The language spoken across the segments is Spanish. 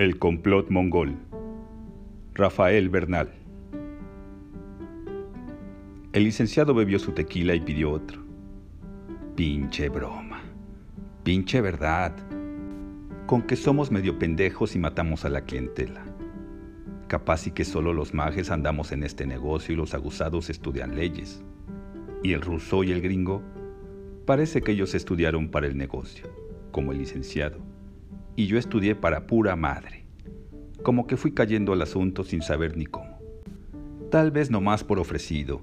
El complot mongol. Rafael Bernal. El licenciado bebió su tequila y pidió otro. Pinche broma. Pinche verdad. Con que somos medio pendejos y matamos a la clientela. Capaz y que solo los majes andamos en este negocio y los aguzados estudian leyes. Y el ruso y el gringo, parece que ellos estudiaron para el negocio, como el licenciado. Y yo estudié para pura madre. Como que fui cayendo al asunto sin saber ni cómo. Tal vez nomás por ofrecido,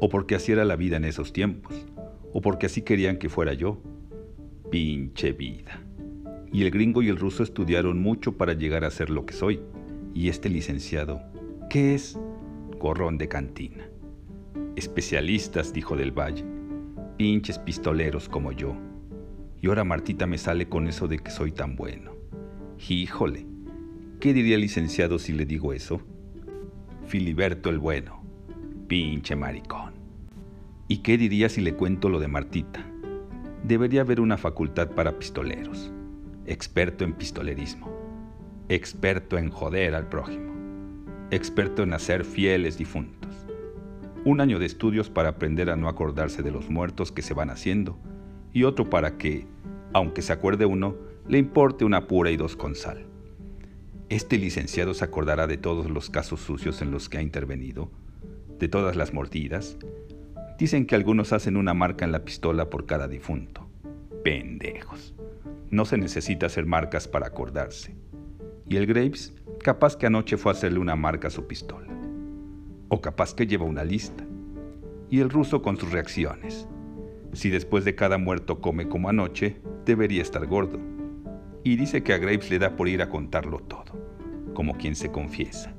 o porque así era la vida en esos tiempos, o porque así querían que fuera yo. Pinche vida. Y el gringo y el ruso estudiaron mucho para llegar a ser lo que soy. Y este licenciado, ¿qué es? Gorrón de cantina. Especialistas, dijo del Valle. Pinches pistoleros como yo. Y ahora Martita me sale con eso de que soy tan bueno. Híjole, ¿qué diría el licenciado si le digo eso? Filiberto el bueno. Pinche maricón. ¿Y qué diría si le cuento lo de Martita? Debería haber una facultad para pistoleros. Experto en pistolerismo. Experto en joder al prójimo. Experto en hacer fieles difuntos. Un año de estudios para aprender a no acordarse de los muertos que se van haciendo y otro para que, aunque se acuerde uno, le importe una pura y dos con sal. Este licenciado se acordará de todos los casos sucios en los que ha intervenido, de todas las mordidas, Dicen que algunos hacen una marca en la pistola por cada difunto. Pendejos. No se necesita hacer marcas para acordarse. Y el Graves, capaz que anoche fue a hacerle una marca a su pistola. O capaz que lleva una lista. Y el ruso con sus reacciones. Si después de cada muerto come como anoche, debería estar gordo. Y dice que a Graves le da por ir a contarlo todo, como quien se confiesa.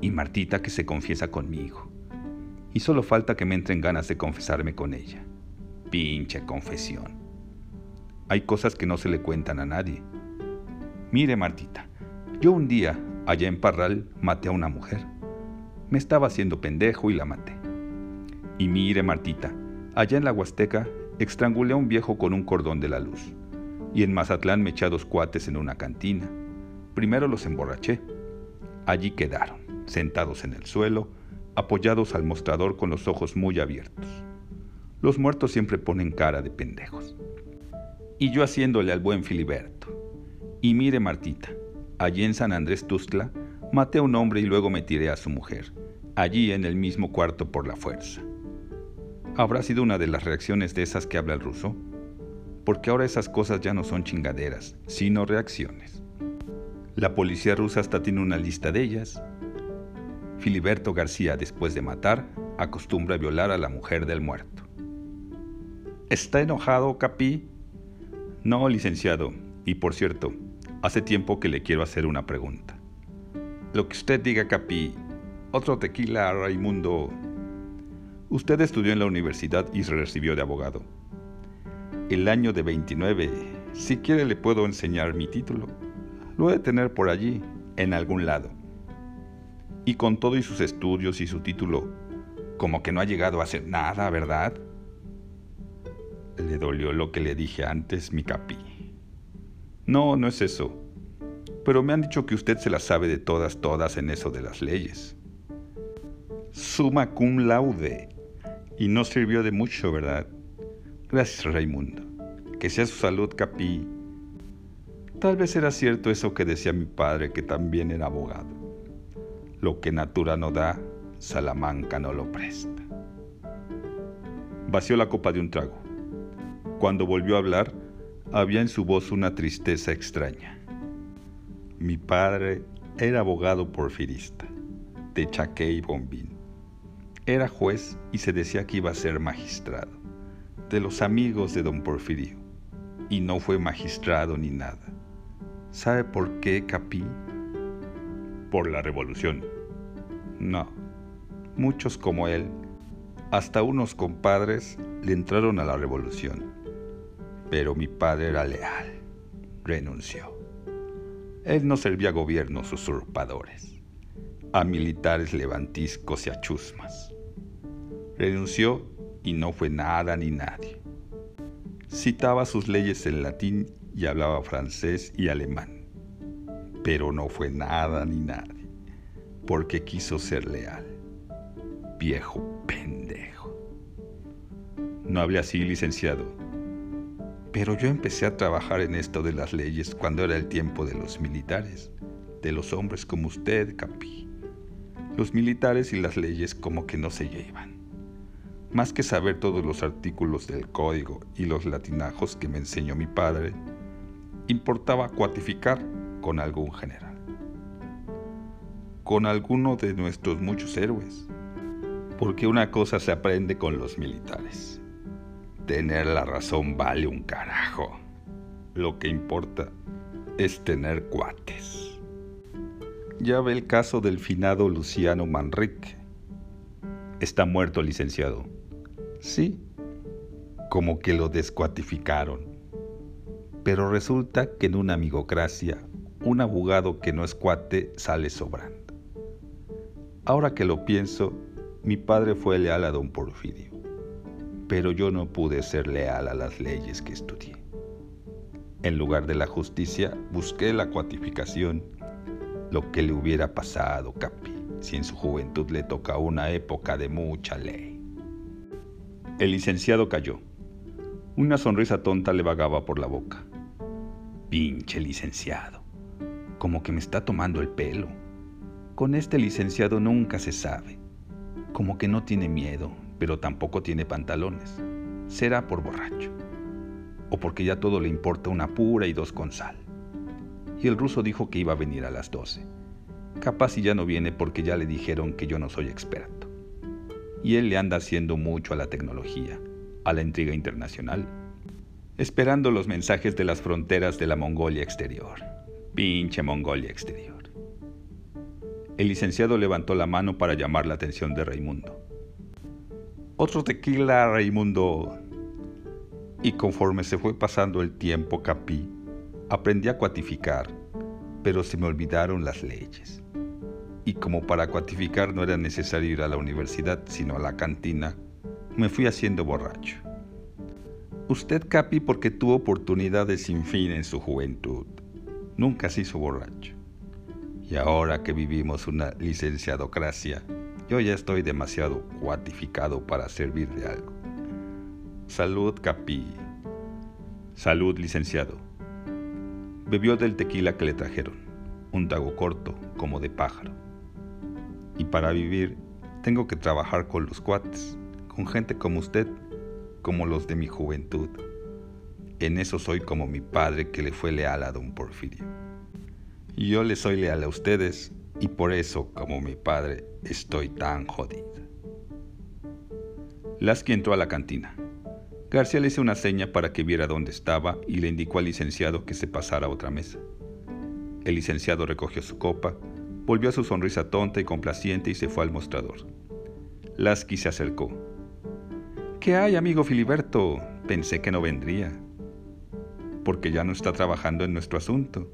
Y Martita que se confiesa conmigo y solo falta que me entren ganas de confesarme con ella. Pinche confesión. Hay cosas que no se le cuentan a nadie. Mire, Martita, yo un día, allá en Parral, maté a una mujer. Me estaba haciendo pendejo y la maté. Y mire, Martita, allá en la Huasteca, estrangulé a un viejo con un cordón de la luz. Y en Mazatlán me eché dos cuates en una cantina. Primero los emborraché. Allí quedaron, sentados en el suelo, apoyados al mostrador con los ojos muy abiertos. Los muertos siempre ponen cara de pendejos. Y yo haciéndole al buen Filiberto. Y mire Martita, allí en San Andrés Tuzla, maté a un hombre y luego me tiré a su mujer, allí en el mismo cuarto por la fuerza. ¿Habrá sido una de las reacciones de esas que habla el ruso? Porque ahora esas cosas ya no son chingaderas, sino reacciones. La policía rusa hasta tiene una lista de ellas Filiberto García, después de matar, acostumbra violar a la mujer del muerto. ¿Está enojado, Capi? No, licenciado. Y por cierto, hace tiempo que le quiero hacer una pregunta. Lo que usted diga, Capi. Otro tequila, Raimundo. Usted estudió en la universidad y se recibió de abogado. El año de 29. Si quiere le puedo enseñar mi título. Lo he de tener por allí, en algún lado y con todo y sus estudios y su título, como que no ha llegado a hacer nada, ¿verdad? Le dolió lo que le dije antes, mi capi. No, no es eso. Pero me han dicho que usted se la sabe de todas, todas en eso de las leyes. Suma cum laude. Y no sirvió de mucho, ¿verdad? Gracias, Raimundo. Que sea su salud, capi. Tal vez era cierto eso que decía mi padre, que también era abogado. Lo que Natura no da, Salamanca no lo presta. Vació la copa de un trago. Cuando volvió a hablar, había en su voz una tristeza extraña. Mi padre era abogado porfirista, de Chaqué y Bombín. Era juez y se decía que iba a ser magistrado, de los amigos de don Porfirio, y no fue magistrado ni nada. ¿Sabe por qué, Capí? por la revolución. No, muchos como él, hasta unos compadres, le entraron a la revolución. Pero mi padre era leal, renunció. Él no servía a gobiernos usurpadores, a militares levantiscos y a chusmas. Renunció y no fue nada ni nadie. Citaba sus leyes en latín y hablaba francés y alemán Pero no fue nada ni nadie, porque quiso ser leal. Viejo pendejo. No hable así, licenciado. Pero yo empecé a trabajar en esto de las leyes cuando era el tiempo de los militares, de los hombres como usted, Capi. Los militares y las leyes como que no se llevan. Más que saber todos los artículos del código y los latinajos que me enseñó mi padre, importaba cuatificar con algún general, con alguno de nuestros muchos héroes, porque una cosa se aprende con los militares. Tener la razón vale un carajo. Lo que importa es tener cuates. Ya ve el caso del finado Luciano Manrique. Está muerto, licenciado. Sí, como que lo descuatificaron. Pero resulta que en una amigocracia, un abogado que no es cuate sale sobrando. Ahora que lo pienso, mi padre fue leal a don Porfirio, pero yo no pude ser leal a las leyes que estudié. En lugar de la justicia, busqué la cuatificación, lo que le hubiera pasado, Capi, si en su juventud le toca una época de mucha ley. El licenciado cayó. Una sonrisa tonta le vagaba por la boca. Pinche licenciado. Como que me está tomando el pelo. Con este licenciado nunca se sabe. Como que no tiene miedo, pero tampoco tiene pantalones. Será por borracho. O porque ya todo le importa una pura y dos con sal. Y el ruso dijo que iba a venir a las doce. Capaz si ya no viene porque ya le dijeron que yo no soy experto y él le anda haciendo mucho a la tecnología, a la intriga internacional, esperando los mensajes de las fronteras de la Mongolia exterior. Pinche Mongolia exterior. El licenciado levantó la mano para llamar la atención de Raimundo. Otro tequila, Raimundo. Y conforme se fue pasando el tiempo, Capi, aprendí a cuatificar, pero se me olvidaron las leyes y como para cuantificar no era necesario ir a la universidad, sino a la cantina, me fui haciendo borracho. Usted, Capi, porque tuvo oportunidades sin fin en su juventud. Nunca se hizo borracho. Y ahora que vivimos una licenciadocracia, yo ya estoy demasiado cuatificado para servir de algo. Salud, Capi. Salud, licenciado. Bebió del tequila que le trajeron, un trago corto, como de pájaro y para vivir tengo que trabajar con los cuates, con gente como usted, como los de mi juventud. En eso soy como mi padre que le fue leal a don Porfirio. Yo le soy leal a ustedes y por eso, como mi padre, estoy tan jodido. Lasky entró a la cantina. García le hizo una seña para que viera dónde estaba y le indicó al licenciado que se pasara a otra mesa. El licenciado recogió su copa Volvió a su sonrisa tonta y complaciente y se fue al mostrador. Lasky se acercó. ¿Qué hay, amigo Filiberto? Pensé que no vendría. Porque ya no está trabajando en nuestro asunto.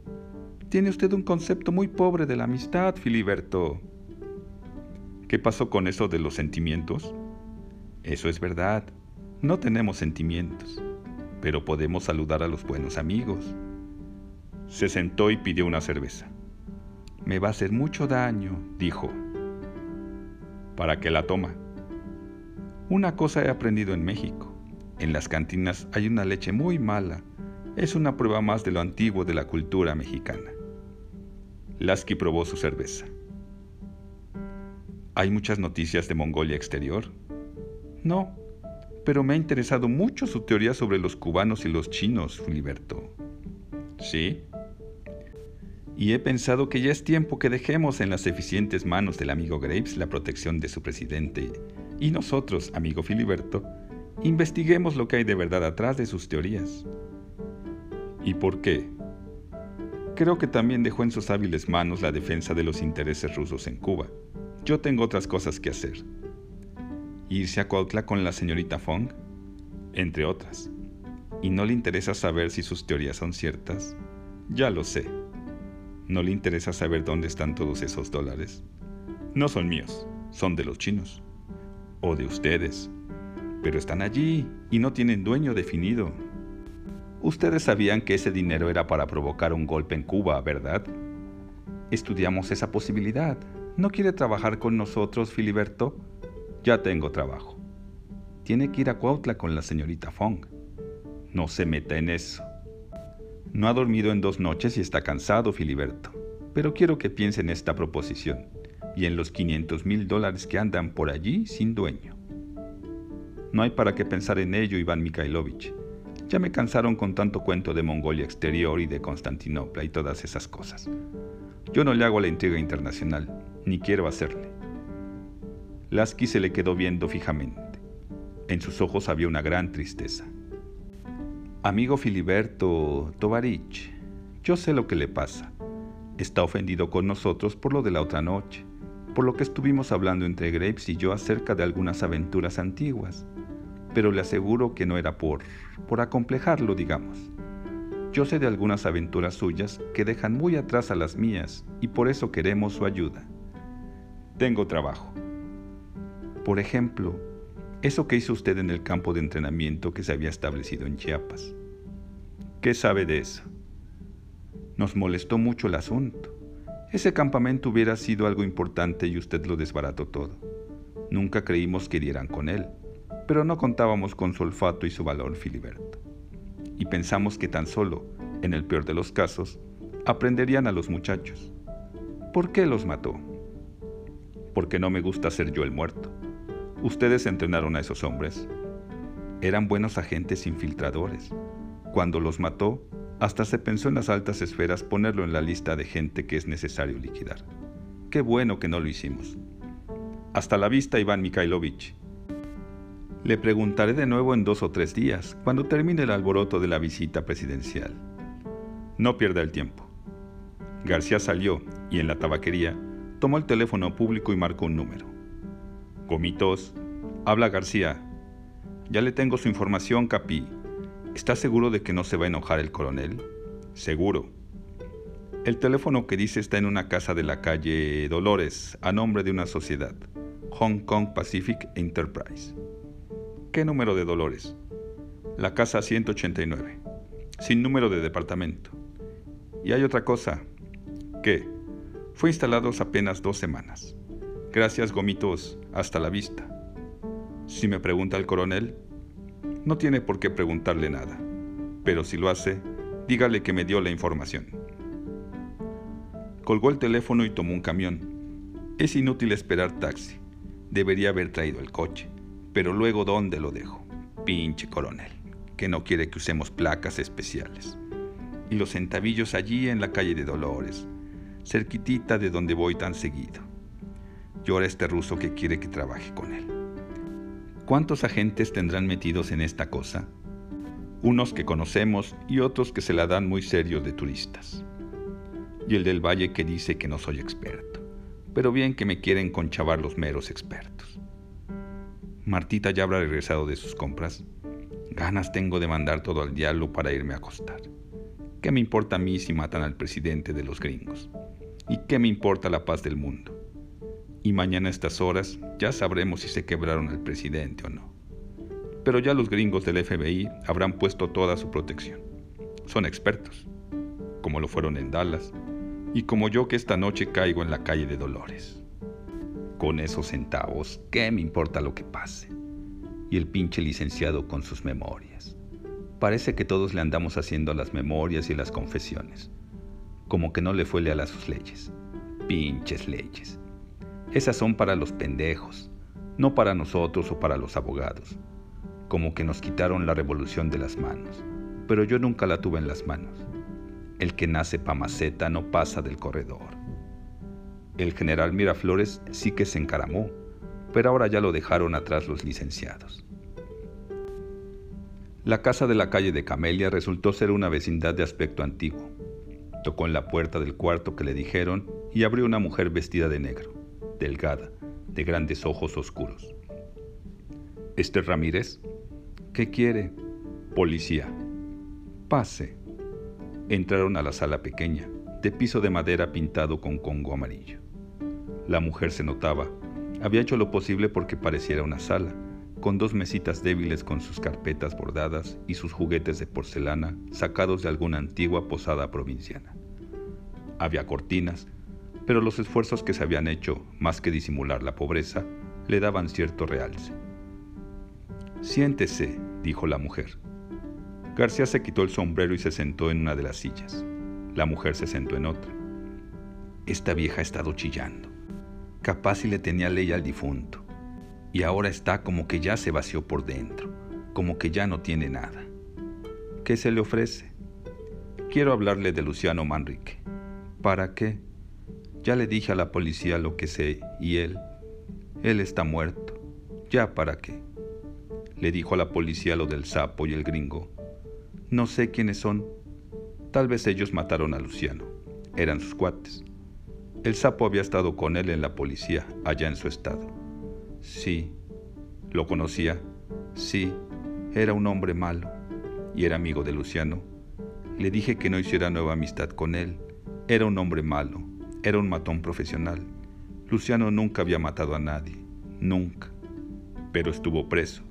Tiene usted un concepto muy pobre de la amistad, Filiberto. ¿Qué pasó con eso de los sentimientos? Eso es verdad. No tenemos sentimientos, pero podemos saludar a los buenos amigos. Se sentó y pidió una cerveza. Me va a hacer mucho daño, dijo. ¿Para qué la toma? Una cosa he aprendido en México. En las cantinas hay una leche muy mala. Es una prueba más de lo antiguo de la cultura mexicana. Lasky probó su cerveza. ¿Hay muchas noticias de Mongolia exterior? No, pero me ha interesado mucho su teoría sobre los cubanos y los chinos, Filiberto. ¿Sí? Y he pensado que ya es tiempo que dejemos en las eficientes manos del amigo Graves la protección de su presidente y nosotros, amigo Filiberto, investiguemos lo que hay de verdad atrás de sus teorías. ¿Y por qué? Creo que también dejó en sus hábiles manos la defensa de los intereses rusos en Cuba. Yo tengo otras cosas que hacer. ¿Irse a Cuautla con la señorita Fong? Entre otras. ¿Y no le interesa saber si sus teorías son ciertas? Ya lo sé. ¿No le interesa saber dónde están todos esos dólares? No son míos, son de los chinos. O de ustedes. Pero están allí y no tienen dueño definido. Ustedes sabían que ese dinero era para provocar un golpe en Cuba, ¿verdad? Estudiamos esa posibilidad. ¿No quiere trabajar con nosotros, Filiberto? Ya tengo trabajo. Tiene que ir a Cuautla con la señorita Fong. No se meta en eso. No ha dormido en dos noches y está cansado, Filiberto. Pero quiero que piense en esta proposición y en los 500 mil dólares que andan por allí sin dueño. No hay para qué pensar en ello, Iván Mikhailovich. Ya me cansaron con tanto cuento de Mongolia exterior y de Constantinopla y todas esas cosas. Yo no le hago la intriga internacional, ni quiero hacerle. Lasky se le quedó viendo fijamente. En sus ojos había una gran tristeza. Amigo Filiberto Tovarich, yo sé lo que le pasa. Está ofendido con nosotros por lo de la otra noche por lo que estuvimos hablando entre Graves y yo acerca de algunas aventuras antiguas, pero le aseguro que no era por, por acomplejarlo, digamos. Yo sé de algunas aventuras suyas que dejan muy atrás a las mías y por eso queremos su ayuda. Tengo trabajo. Por ejemplo, eso que hizo usted en el campo de entrenamiento que se había establecido en Chiapas. ¿Qué sabe de eso? Nos molestó mucho el asunto. Ese campamento hubiera sido algo importante y usted lo desbarató todo. Nunca creímos que dieran con él, pero no contábamos con su olfato y su valor, Filiberto. Y pensamos que tan solo, en el peor de los casos, aprenderían a los muchachos. ¿Por qué los mató? Porque no me gusta ser yo el muerto. Ustedes entrenaron a esos hombres. Eran buenos agentes infiltradores. Cuando los mató, hasta se pensó en las altas esferas ponerlo en la lista de gente que es necesario liquidar. Qué bueno que no lo hicimos. Hasta la vista, Iván Mikhailovich. Le preguntaré de nuevo en dos o tres días, cuando termine el alboroto de la visita presidencial. No pierda el tiempo. García salió y en la tabaquería tomó el teléfono público y marcó un número. Gomitos, habla García. Ya le tengo su información, Capi. ¿Está seguro de que no se va a enojar el coronel? Seguro. El teléfono que dice está en una casa de la calle Dolores, a nombre de una sociedad, Hong Kong Pacific Enterprise. ¿Qué número de Dolores? La casa 189, sin número de departamento. Y hay otra cosa, ¿Qué? fue instalados apenas dos semanas. Gracias, gomitos, hasta la vista. Si me pregunta el coronel, no tiene por qué preguntarle nada, pero si lo hace, dígale que me dio la información. Colgó el teléfono y tomó un camión. Es inútil esperar taxi. Debería haber traído el coche. Pero luego, ¿dónde lo dejo? Pinche coronel, que no quiere que usemos placas especiales. Y los centavillos allí en la calle de Dolores, cerquitita de donde voy tan seguido. Llora este ruso que quiere que trabaje con él. ¿Cuántos agentes tendrán metidos en esta cosa? Unos que conocemos y otros que se la dan muy serios de turistas. Y el del valle que dice que no soy experto, pero bien que me quieren conchavar los meros expertos. Martita ya habrá regresado de sus compras. Ganas tengo de mandar todo al diablo para irme a acostar. ¿Qué me importa a mí si matan al presidente de los gringos? ¿Y qué me importa la paz del mundo? Y mañana a estas horas ya sabremos si se quebraron al presidente o no. Pero ya los gringos del FBI habrán puesto toda su protección. Son expertos, como lo fueron en Dallas, y como yo que esta noche caigo en la calle de Dolores. Con esos centavos, ¿qué me importa lo que pase? Y el pinche licenciado con sus memorias. Parece que todos le andamos haciendo las memorias y las confesiones. Como que no le fue leal a sus leyes. Pinches leyes. Esas son para los pendejos, no para nosotros o para los abogados. Como que nos quitaron la revolución de las manos, pero yo nunca la tuve en las manos. El que nace pa' maceta no pasa del corredor. El general Miraflores sí que se encaramó, pero ahora ya lo dejaron atrás los licenciados. La casa de la calle de Camelia resultó ser una vecindad de aspecto antiguo. Tocó en la puerta del cuarto que le dijeron y abrió una mujer vestida de negro delgada, de grandes ojos oscuros. ¿Este Ramírez? ¿Qué quiere? Policía. Pase. Entraron a la sala pequeña, de piso de madera pintado con congo amarillo. La mujer se notaba. Había hecho lo posible porque pareciera una sala, con dos mesitas débiles con sus carpetas bordadas y sus juguetes de porcelana sacados de alguna antigua posada provinciana. Había cortinas, pero los esfuerzos que se habían hecho, más que disimular la pobreza, le daban cierto realce. Siéntese, dijo la mujer. García se quitó el sombrero y se sentó en una de las sillas. La mujer se sentó en otra. Esta vieja ha estado chillando. Capaz si le tenía ley al difunto. Y ahora está como que ya se vació por dentro, como que ya no tiene nada. ¿Qué se le ofrece? Quiero hablarle de Luciano Manrique. ¿Para qué? Ya le dije a la policía lo que sé y él, él está muerto. ¿Ya para qué? Le dijo a la policía lo del sapo y el gringo. No sé quiénes son. Tal vez ellos mataron a Luciano. Eran sus cuates. El sapo había estado con él en la policía, allá en su estado. Sí. ¿Lo conocía? Sí. Era un hombre malo y era amigo de Luciano. Le dije que no hiciera nueva amistad con él. Era un hombre malo, era un matón profesional. Luciano nunca había matado a nadie, nunca. Pero estuvo preso.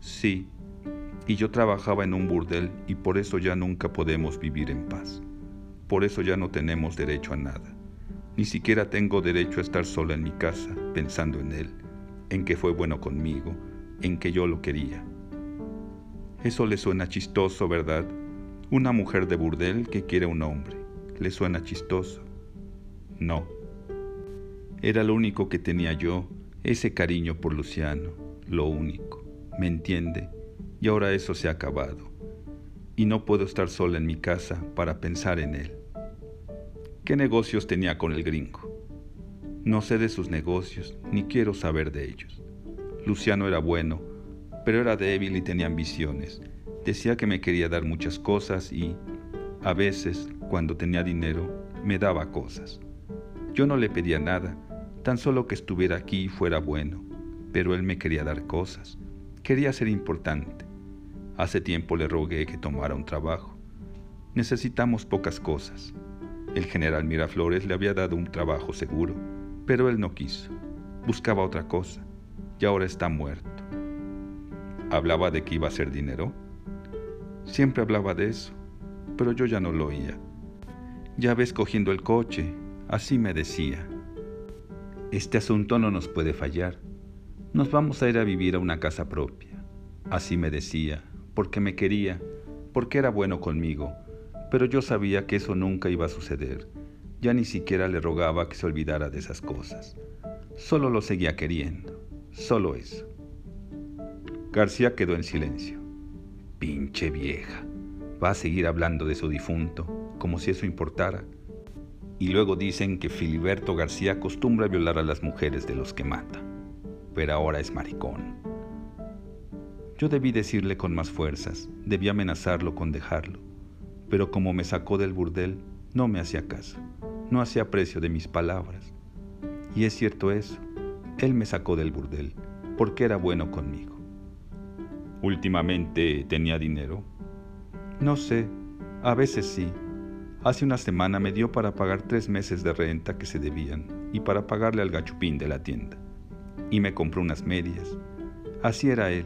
Sí, y yo trabajaba en un burdel y por eso ya nunca podemos vivir en paz. Por eso ya no tenemos derecho a nada. Ni siquiera tengo derecho a estar sola en mi casa pensando en él, en que fue bueno conmigo, en que yo lo quería. Eso le suena chistoso, ¿verdad? Una mujer de burdel que quiere un hombre. ¿Le suena chistoso? No. Era lo único que tenía yo, ese cariño por Luciano, lo único. ¿Me entiende? Y ahora eso se ha acabado. Y no puedo estar sola en mi casa para pensar en él. ¿Qué negocios tenía con el gringo? No sé de sus negocios, ni quiero saber de ellos. Luciano era bueno, pero era débil y tenía ambiciones. Decía que me quería dar muchas cosas y, a veces, cuando tenía dinero, me daba cosas. Yo no le pedía nada, tan solo que estuviera aquí y fuera bueno, pero él me quería dar cosas. Quería ser importante. Hace tiempo le rogué que tomara un trabajo. Necesitamos pocas cosas. El general Miraflores le había dado un trabajo seguro, pero él no quiso. Buscaba otra cosa y ahora está muerto. ¿Hablaba de que iba a hacer dinero? Siempre hablaba de eso, pero yo ya no lo oía. Ya ves cogiendo el coche, así me decía. Este asunto no nos puede fallar. Nos vamos a ir a vivir a una casa propia. Así me decía, porque me quería, porque era bueno conmigo, pero yo sabía que eso nunca iba a suceder. Ya ni siquiera le rogaba que se olvidara de esas cosas. Solo lo seguía queriendo, solo eso. García quedó en silencio. Pinche vieja. Va a seguir hablando de su difunto, como si eso importara. Y luego dicen que Filiberto García acostumbra violar a las mujeres de los que mata. Pero ahora es maricón. Yo debí decirle con más fuerzas, debí amenazarlo con dejarlo. Pero como me sacó del burdel, no me hacía caso, no hacía precio de mis palabras. Y es cierto eso, él me sacó del burdel, porque era bueno conmigo. ¿Últimamente tenía dinero? No sé, a veces sí. Hace una semana me dio para pagar tres meses de renta que se debían y para pagarle al gachupín de la tienda. Y me compró unas medias. Así era él.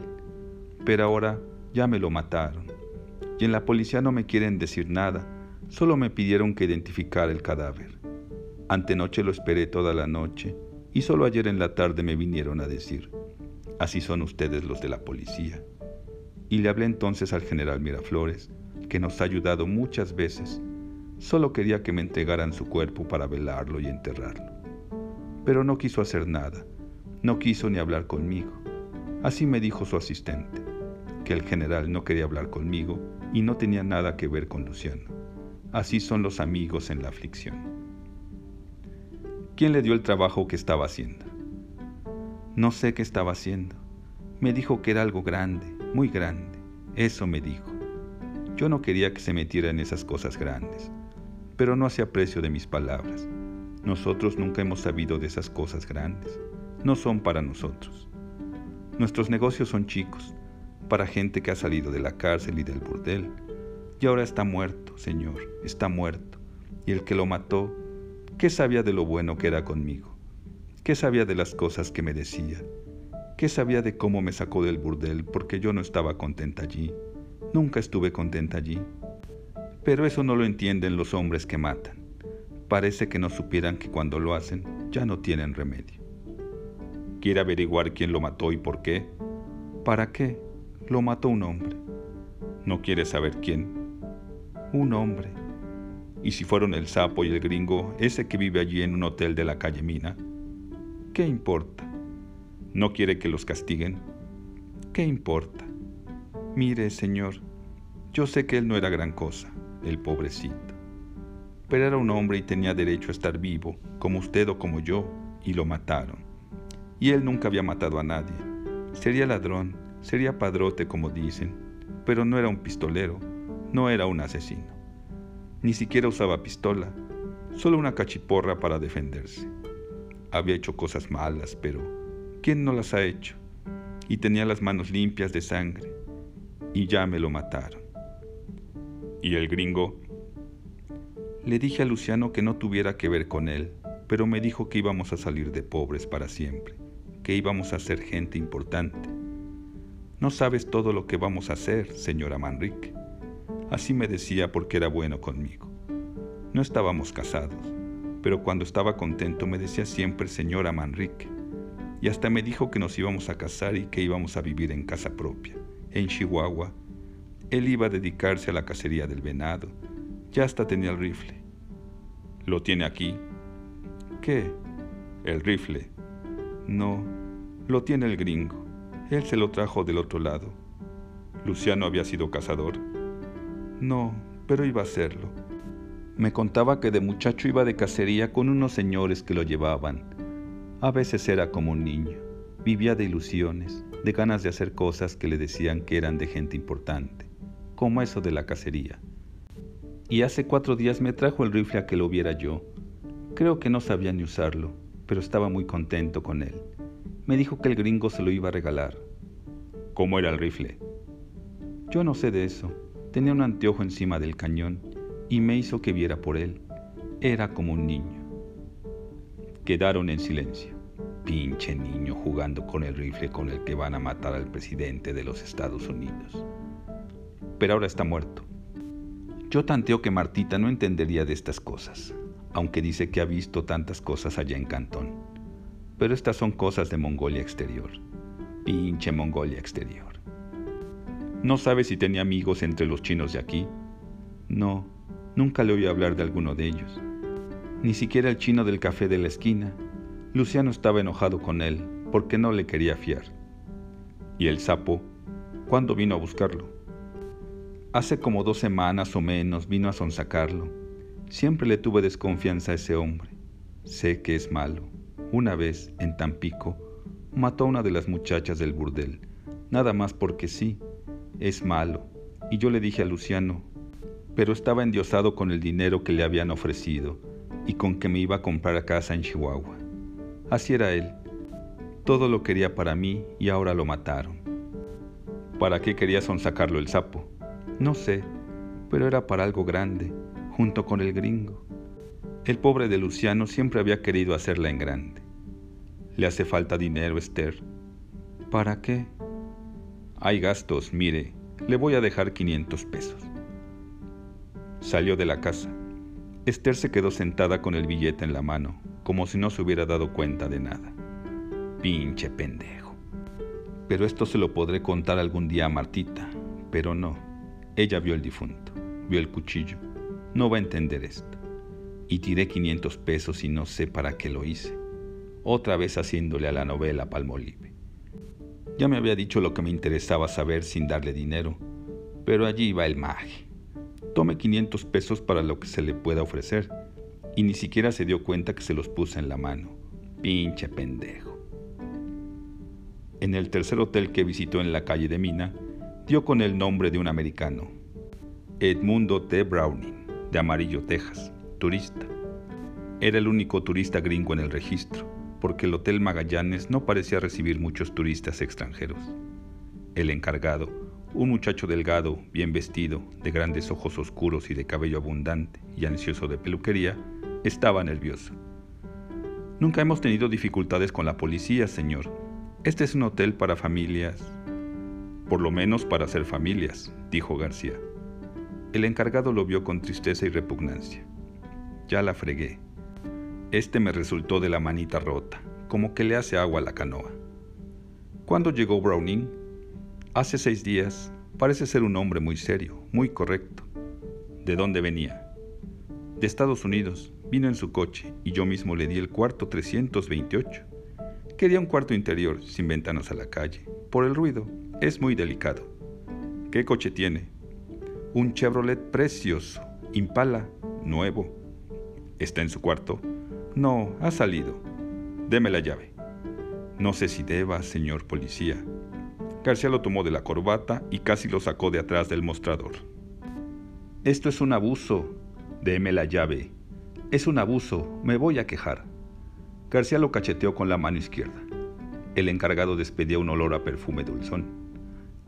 Pero ahora ya me lo mataron. Y en la policía no me quieren decir nada, solo me pidieron que identificara el cadáver. Antenoche lo esperé toda la noche y solo ayer en la tarde me vinieron a decir, así son ustedes los de la policía y le hablé entonces al general Miraflores, que nos ha ayudado muchas veces. Solo quería que me entregaran su cuerpo para velarlo y enterrarlo. Pero no quiso hacer nada, no quiso ni hablar conmigo. Así me dijo su asistente, que el general no quería hablar conmigo y no tenía nada que ver con Luciano. Así son los amigos en la aflicción. ¿Quién le dio el trabajo que estaba haciendo? No sé qué estaba haciendo. Me dijo que era algo grande, muy grande. Eso me dijo. Yo no quería que se metiera en esas cosas grandes, pero no hacía precio de mis palabras. Nosotros nunca hemos sabido de esas cosas grandes. No son para nosotros. Nuestros negocios son chicos, para gente que ha salido de la cárcel y del burdel. Y ahora está muerto, Señor, está muerto. Y el que lo mató, ¿qué sabía de lo bueno que era conmigo? ¿Qué sabía de las cosas que me decía? ¿Qué sabía de cómo me sacó del burdel porque yo no estaba contenta allí? Nunca estuve contenta allí. Pero eso no lo entienden los hombres que matan. Parece que no supieran que cuando lo hacen ya no tienen remedio. ¿Quiere averiguar quién lo mató y por qué? ¿Para qué? Lo mató un hombre. ¿No quiere saber quién? Un hombre. ¿Y si fueron el sapo y el gringo, ese que vive allí en un hotel de la calle Mina? ¿Qué importa? ¿No quiere que los castiguen? ¿Qué importa? Mire, señor, yo sé que él no era gran cosa, el pobrecito. Pero era un hombre y tenía derecho a estar vivo, como usted o como yo, y lo mataron. Y él nunca había matado a nadie. Sería ladrón, sería padrote, como dicen, pero no era un pistolero, no era un asesino. Ni siquiera usaba pistola, solo una cachiporra para defenderse. Había hecho cosas malas, pero ¿quién no las ha hecho? Y tenía las manos limpias de sangre, y ya me lo mataron. ¿Y el gringo? Le dije a Luciano que no tuviera que ver con él, pero me dijo que íbamos a salir de pobres para siempre, que íbamos a ser gente importante. No sabes todo lo que vamos a hacer, señora Manrique. Así me decía porque era bueno conmigo. No estábamos casados, pero cuando estaba contento me decía siempre señora Manrique. Y hasta me dijo que nos íbamos a casar y que íbamos a vivir en casa propia, en Chihuahua. Él iba a dedicarse a la cacería del venado. Ya hasta tenía el rifle. ¿Lo tiene aquí? ¿Qué? El rifle. No, lo tiene el gringo. Él se lo trajo del otro lado. ¿Luciano había sido cazador? No, pero iba a serlo. Me contaba que de muchacho iba de cacería con unos señores que lo llevaban. A veces era como un niño. Vivía de ilusiones, de ganas de hacer cosas que le decían que eran de gente importante, como eso de la cacería. Y hace cuatro días me trajo el rifle a que lo viera yo. Creo que no sabía ni usarlo, pero estaba muy contento con él. Me dijo que el gringo se lo iba a regalar. ¿Cómo era el rifle? Yo no sé de eso. Tenía un anteojo encima del cañón y me hizo que viera por él. Era como un niño. Quedaron en silencio. Pinche niño jugando con el rifle con el que van a matar al presidente de los Estados Unidos. Pero ahora está muerto. Yo tanteo que Martita no entendería de estas cosas, aunque dice que ha visto tantas cosas allá en Cantón. Pero estas son cosas de Mongolia exterior. Pinche Mongolia exterior. ¿No sabe si tenía amigos entre los chinos de aquí? No, nunca le oí hablar de alguno de ellos. Ni siquiera el chino del café de la esquina. Luciano estaba enojado con él porque no le quería fiar. ¿Y el sapo? ¿Cuándo vino a buscarlo? Hace como dos semanas o menos vino a sonsacarlo. Siempre le tuve desconfianza a ese hombre. Sé que es malo. Una vez, en Tampico, mató a una de las muchachas del burdel, nada más porque sí, es malo. Y yo le dije a Luciano, pero estaba endiosado con el dinero que le habían ofrecido y con que me iba a comprar casa en Chihuahua. Así era él. Todo lo quería para mí y ahora lo mataron. ¿Para qué quería sonsacarlo el sapo? No sé, pero era para algo grande, junto con el gringo. El pobre de Luciano siempre había querido hacerla en grande. ¿Le hace falta dinero, Esther? ¿Para qué? Hay gastos, mire, le voy a dejar 500 pesos. Salió de la casa. Esther se quedó sentada con el billete en la mano, como si no se hubiera dado cuenta de nada. Pinche pendejo. Pero esto se lo podré contar algún día a Martita, pero no. Ella vio el difunto, vio el cuchillo. No va a entender esto. Y tiré 500 pesos y no sé para qué lo hice. Otra vez haciéndole a la novela Palmolive. Ya me había dicho lo que me interesaba saber sin darle dinero, pero allí va el maje. Tome 500 pesos para lo que se le pueda ofrecer, y ni siquiera se dio cuenta que se los puse en la mano. Pinche pendejo. En el tercer hotel que visitó en la calle de Mina, dio con el nombre de un americano, Edmundo T. Browning, de Amarillo, Texas, turista. Era el único turista gringo en el registro porque el Hotel Magallanes no parecía recibir muchos turistas extranjeros. El encargado, un muchacho delgado, bien vestido, de grandes ojos oscuros y de cabello abundante y ansioso de peluquería, estaba nervioso. Nunca hemos tenido dificultades con la policía, señor. Este es un hotel para familias. Por lo menos para ser familias, dijo García. El encargado lo vio con tristeza y repugnancia. ya la fregué. Este me resultó de la manita rota, como que le hace agua a la canoa. ¿Cuándo llegó Browning? Hace seis días. Parece ser un hombre muy serio, muy correcto. ¿De dónde venía? De Estados Unidos. Vino en su coche y yo mismo le di el cuarto 328. Quería un cuarto interior, sin ventanas a la calle. Por el ruido, es muy delicado. ¿Qué coche tiene? Un Chevrolet precioso, Impala, nuevo. ¿Está en su cuarto? No, ha salido. Deme la llave. No sé si deba, señor policía. García lo tomó de la corbata y casi lo sacó de atrás del mostrador. Esto es un abuso. Deme la llave. Es un abuso. Me voy a quejar. García lo cacheteó con la mano izquierda. El encargado despedía un olor a perfume dulzón.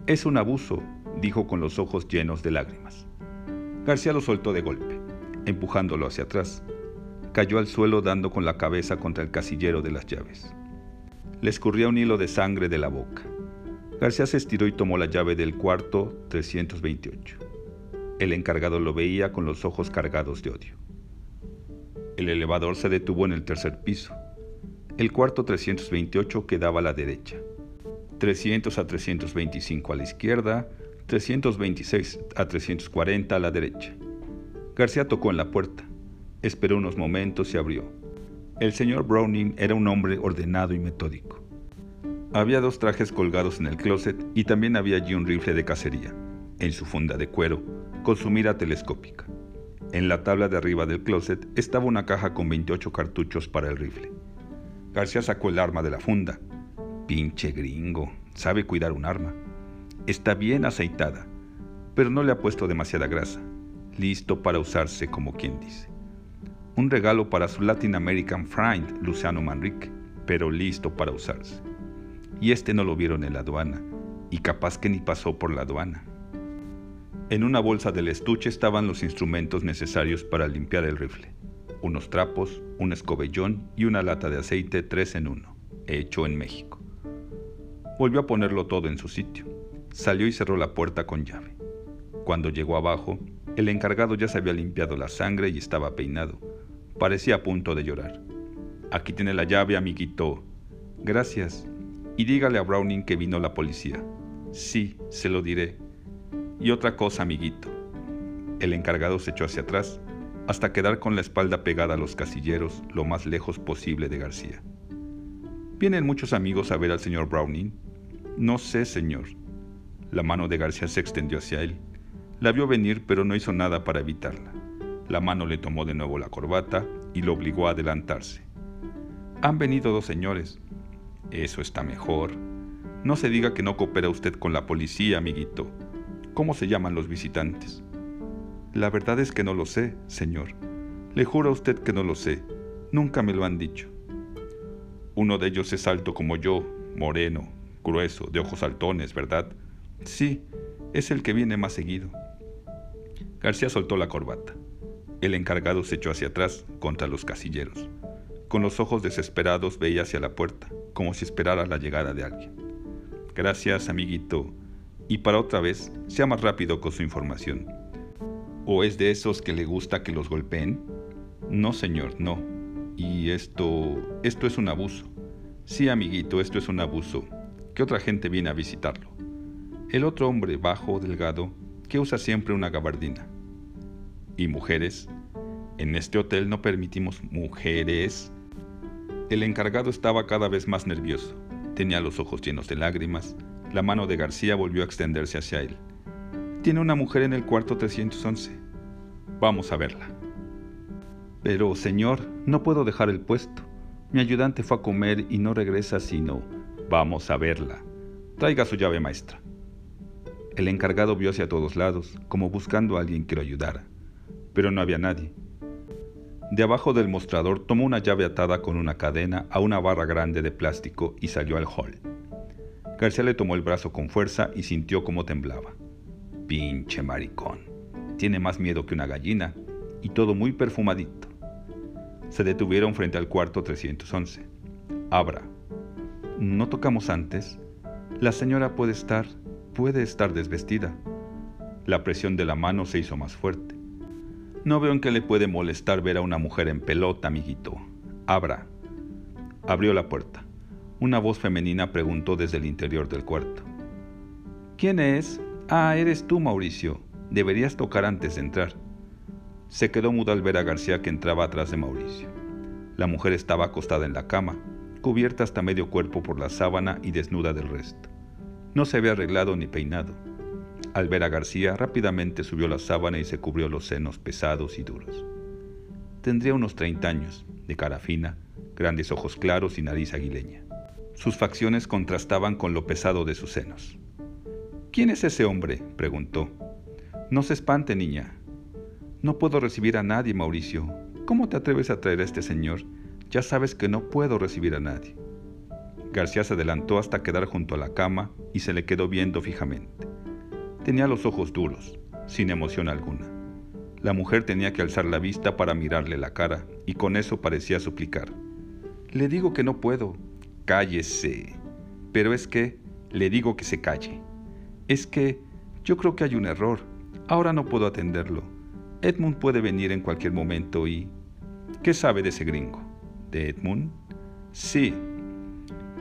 Es un abuso, dijo con los ojos llenos de lágrimas. García lo soltó de golpe, empujándolo hacia atrás. Cayó al suelo dando con la cabeza contra el casillero de las llaves. Le escurría un hilo de sangre de la boca. García se estiró y tomó la llave del cuarto 328. El encargado lo veía con los ojos cargados de odio. El elevador se detuvo en el tercer piso. El cuarto 328 quedaba a la derecha. 300 a 325 a la izquierda, 326 a 340 a la derecha. García tocó en la puerta. Esperó unos momentos y abrió. El señor Browning era un hombre ordenado y metódico. Había dos trajes colgados en el closet y también había allí un rifle de cacería, en su funda de cuero, con su mira telescópica. En la tabla de arriba del closet estaba una caja con 28 cartuchos para el rifle. García sacó el arma de la funda. Pinche gringo, sabe cuidar un arma. Está bien aceitada, pero no le ha puesto demasiada grasa. Listo para usarse como quien dice. Un regalo para su Latin American friend, Luciano Manrique, pero listo para usarse. Y este no lo vieron en la aduana, y capaz que ni pasó por la aduana. En una bolsa del estuche estaban los instrumentos necesarios para limpiar el rifle. Unos trapos, un escobellón y una lata de aceite tres en uno, hecho en México. Volvió a ponerlo todo en su sitio Salió y cerró la puerta con llave. Cuando llegó abajo, el encargado ya se había limpiado la sangre y estaba peinado. Parecía a punto de llorar. Aquí tiene la llave, amiguito. Gracias. Y dígale a Browning que vino la policía. Sí, se lo diré. Y otra cosa, amiguito. El encargado se echó hacia atrás hasta quedar con la espalda pegada a los casilleros lo más lejos posible de García. ¿Vienen muchos amigos a ver al señor Browning? No sé, señor. La mano de García se extendió hacia él. La vio venir, pero no hizo nada para evitarla. La mano le tomó de nuevo la corbata y lo obligó a adelantarse. Han venido dos señores. Eso está mejor. No se diga que no coopera usted con la policía, amiguito. ¿Cómo se llaman los visitantes? La verdad es que no lo sé, señor. Le juro a usted que no lo sé. Nunca me lo han dicho. Uno de ellos es alto como yo, moreno, grueso, de ojos saltones, ¿verdad? Sí, es el que viene más seguido. García soltó la corbata. El encargado se echó hacia atrás contra los casilleros. Con los ojos desesperados veía hacia la puerta, como si esperara la llegada de alguien. Gracias, amiguito. Y para otra vez, sea más rápido con su información. ¿O es de esos que le gusta que los golpeen? No, señor, no. Y esto... esto es un abuso. Sí, amiguito, esto es un abuso. ¿Qué otra gente viene a visitarlo? el otro hombre bajo, delgado, que usa siempre una gabardina. ¿Y mujeres? En este hotel no permitimos mujeres. El encargado estaba cada vez más nervioso. Tenía los ojos llenos de lágrimas. La mano de García volvió a extenderse hacia él. Tiene una mujer en el cuarto 311. Vamos a verla. Pero, señor, no puedo dejar el puesto. Mi ayudante fue a comer y no regresa sino... Vamos a verla. Traiga su llave maestra. El encargado vio hacia todos lados, como buscando a alguien que lo ayudara, pero no había nadie. De abajo del mostrador tomó una llave atada con una cadena a una barra grande de plástico y salió al hall. García le tomó el brazo con fuerza y sintió cómo temblaba. Pinche maricón. Tiene más miedo que una gallina y todo muy perfumadito. Se detuvieron frente al cuarto 311. Abra. ¿No tocamos antes? La señora puede estar puede estar desvestida. La presión de la mano se hizo más fuerte. No veo en qué le puede molestar ver a una mujer en pelota, amiguito. Abra. Abrió la puerta. Una voz femenina preguntó desde el interior del cuarto. ¿Quién es? Ah, eres tú, Mauricio. Deberías tocar antes de entrar. Se quedó muda al ver a García que entraba atrás de Mauricio. La mujer estaba acostada en la cama, cubierta hasta medio cuerpo por la sábana y desnuda del resto. No se había arreglado ni peinado. Al ver a García, rápidamente subió la sábana y se cubrió los senos pesados y duros. Tendría unos 30 años, de cara fina, grandes ojos claros y nariz aguileña. Sus facciones contrastaban con lo pesado de sus senos. ¿Quién es ese hombre? preguntó. No se espante, niña. No puedo recibir a nadie, Mauricio. ¿Cómo te atreves a traer a este señor? Ya sabes que no puedo recibir a nadie. García se adelantó hasta quedar junto a la cama y se le quedó viendo fijamente. Tenía los ojos duros, sin emoción alguna. La mujer tenía que alzar la vista para mirarle la cara y con eso parecía suplicar. Le digo que no puedo. Cállese. Pero es que, le digo que se calle. Es que, yo creo que hay un error. Ahora no puedo atenderlo. Edmund puede venir en cualquier momento y... ¿Qué sabe de ese gringo? ¿De Edmund? Sí.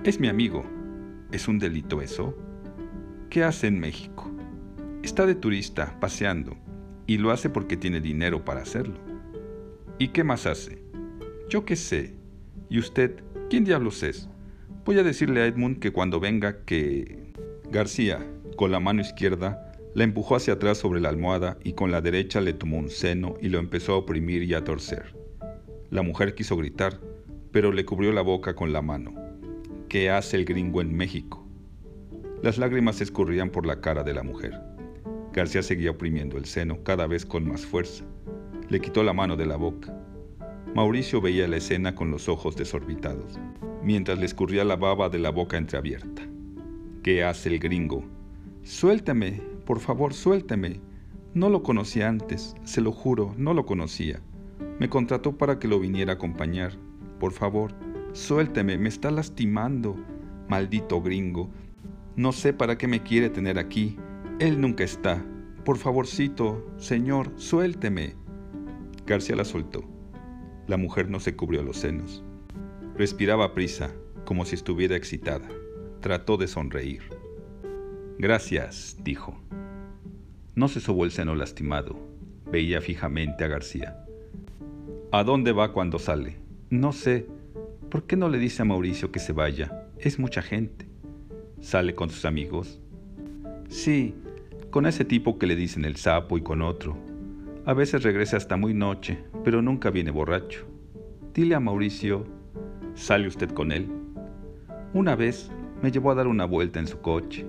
Es mi amigo. ¿Es un delito eso? ¿Qué hace en México? Está de turista, paseando, y lo hace porque tiene dinero para hacerlo. ¿Y qué más hace? Yo qué sé. ¿Y usted? ¿Quién diablos es? Voy a decirle a Edmund que cuando venga que... García, con la mano izquierda, la empujó hacia atrás sobre la almohada y con la derecha le tomó un seno y lo empezó a oprimir y a torcer. La mujer quiso gritar, pero le cubrió la boca con la mano. ¿Qué hace el gringo en México? Las lágrimas escurrían por la cara de la mujer. García seguía oprimiendo el seno cada vez con más fuerza. Le quitó la mano de la boca. Mauricio veía la escena con los ojos desorbitados, mientras le escurría la baba de la boca entreabierta. ¿Qué hace el gringo? Suéltame, por favor, suélteme. No lo conocía antes, se lo juro, no lo conocía. Me contrató para que lo viniera a acompañar. Por favor, suélteme, me está lastimando. Maldito gringo. No sé para qué me quiere tener aquí. Él nunca está. Por favorcito, señor, suélteme. García la soltó. La mujer no se cubrió los senos. Respiraba a prisa, como si estuviera excitada. Trató de sonreír. Gracias, dijo. No se sobó el seno lastimado. Veía fijamente a García. ¿A dónde va cuando sale? No sé. ¿Por qué no le dice a Mauricio que se vaya? Es mucha gente. ¿Sale con sus amigos? Sí, con ese tipo que le dicen el sapo y con otro. A veces regresa hasta muy noche, pero nunca viene borracho. Dile a Mauricio, ¿sale usted con él? Una vez me llevó a dar una vuelta en su coche.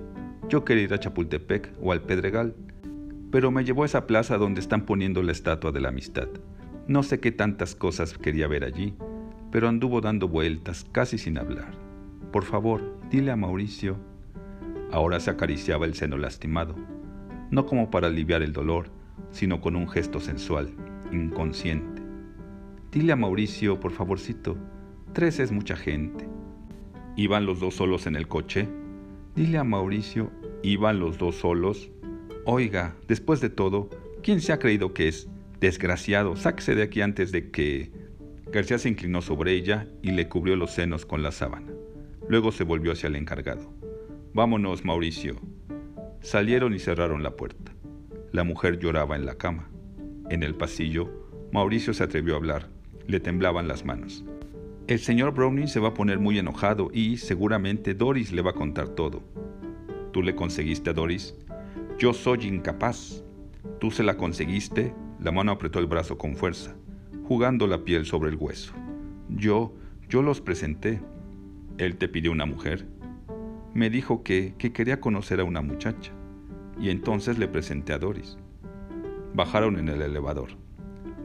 Yo quería ir a Chapultepec o al Pedregal, pero me llevó a esa plaza donde están poniendo la estatua de la amistad. No sé qué tantas cosas quería ver allí, pero anduvo dando vueltas casi sin hablar. Por favor, dile a Mauricio. Ahora se acariciaba el seno lastimado no como para aliviar el dolor, sino con un gesto sensual, inconsciente. Dile a Mauricio, por favorcito, tres es mucha gente. ¿Iban los dos solos en el coche? Dile a Mauricio, ¿iban los dos solos? Oiga, después de todo, ¿quién se ha creído que es? Desgraciado, sáquese de aquí antes de que... García se inclinó sobre ella y le cubrió los senos con la sábana. Luego se volvió hacia el encargado. Vámonos, Mauricio. Salieron y cerraron la puerta. La mujer lloraba en la cama. En el pasillo, Mauricio se atrevió a hablar. Le temblaban las manos. El señor Browning se va a poner muy enojado y seguramente Doris le va a contar todo. ¿Tú le conseguiste a Doris? Yo soy incapaz. ¿Tú se la conseguiste? La mano apretó el brazo con fuerza, jugando la piel sobre el hueso. Yo, yo los presenté. Él te pidió una mujer me dijo que, que quería conocer a una muchacha, y entonces le presenté a Doris. Bajaron en el elevador.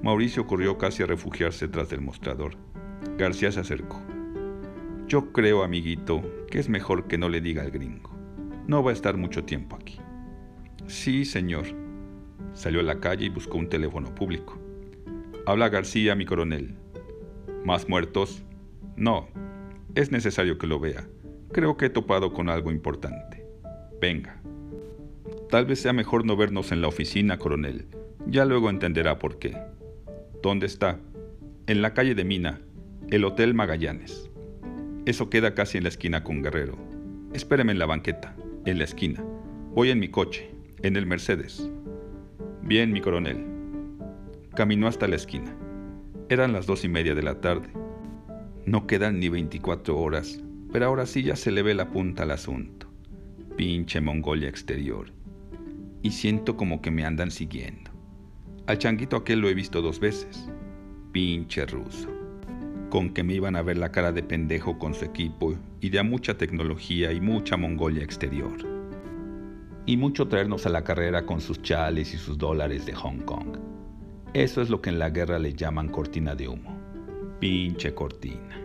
Mauricio corrió casi a refugiarse tras del mostrador. García se acercó. Yo creo, amiguito, que es mejor que no le diga al gringo. No va a estar mucho tiempo aquí. Sí, señor. Salió a la calle y buscó un teléfono público. Habla García, mi coronel. ¿Más muertos? No. Es necesario que lo vea. Creo que he topado con algo importante. Venga. Tal vez sea mejor no vernos en la oficina, coronel. Ya luego entenderá por qué. ¿Dónde está? En la calle de Mina, el Hotel Magallanes. Eso queda casi en la esquina con Guerrero. Espéreme en la banqueta, en la esquina. Voy en mi coche, en el Mercedes. Bien, mi coronel. Caminó hasta la esquina. Eran las dos y media de la tarde. No quedan ni 24 horas, pero ahora sí ya se le ve la punta al asunto. Pinche Mongolia exterior. Y siento como que me andan siguiendo. Al changuito aquel lo he visto dos veces. Pinche ruso con que me iban a ver la cara de pendejo con su equipo y de mucha tecnología y mucha Mongolia exterior. Y mucho traernos a la carrera con sus chales y sus dólares de Hong Kong. Eso es lo que en la guerra le llaman cortina de humo. Pinche cortina.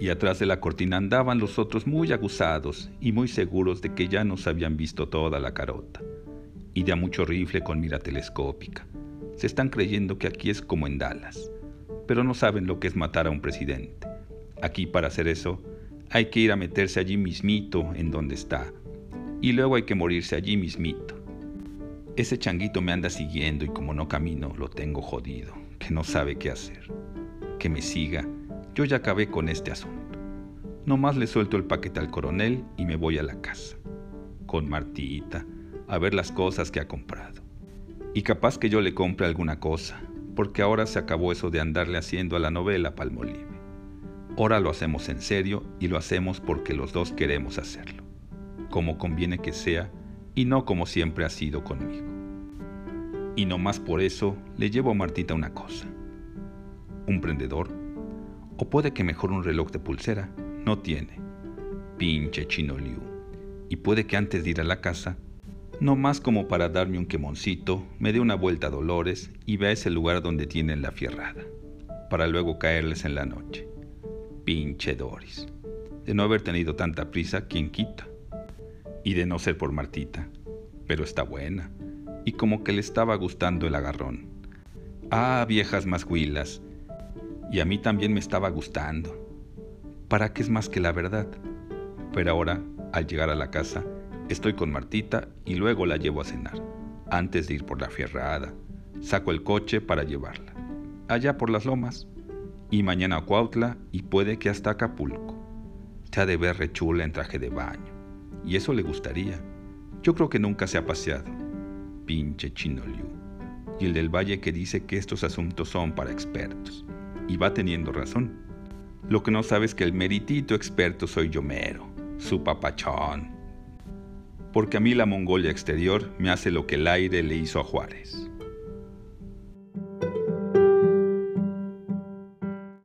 Y atrás de la cortina andaban los otros muy aguzados y muy seguros de que ya nos habían visto toda la carota. Y de a mucho rifle con mira telescópica. Se están creyendo que aquí es como en Dallas pero no saben lo que es matar a un presidente. Aquí para hacer eso hay que ir a meterse allí mismito en donde está, y luego hay que morirse allí mismito. Ese changuito me anda siguiendo y como no camino lo tengo jodido, que no sabe qué hacer. Que me siga, yo ya acabé con este asunto. Nomás le suelto el paquete al coronel y me voy a la casa, con Martita, a ver las cosas que ha comprado. Y capaz que yo le compre alguna cosa, porque ahora se acabó eso de andarle haciendo a la novela Palmolive. Ahora lo hacemos en serio y lo hacemos porque los dos queremos hacerlo, como conviene que sea y no como siempre ha sido conmigo. Y no más por eso le llevo a Martita una cosa. Un prendedor, o puede que mejor un reloj de pulsera, no tiene. Pinche chino Liu. Y puede que antes de ir a la casa no más como para darme un quemoncito, me dé una vuelta a Dolores y vea ese lugar donde tienen la fierrada, para luego caerles en la noche. Pinche Doris. De no haber tenido tanta prisa, ¿quién quita? Y de no ser por Martita. Pero está buena. Y como que le estaba gustando el agarrón. Ah, viejas más huilas. Y a mí también me estaba gustando. ¿Para qué es más que la verdad? Pero ahora, al llegar a la casa, Estoy con Martita y luego la llevo a cenar. Antes de ir por la fierrada, saco el coche para llevarla. Allá por las lomas. Y mañana a Cuautla y puede que hasta Acapulco. Se ha de ver rechula en traje de baño. Y eso le gustaría. Yo creo que nunca se ha paseado. Pinche chinoliu. Y el del valle que dice que estos asuntos son para expertos. Y va teniendo razón. Lo que no sabe es que el meritito experto soy yo mero, su papachón porque a mí la Mongolia exterior me hace lo que el aire le hizo a Juárez.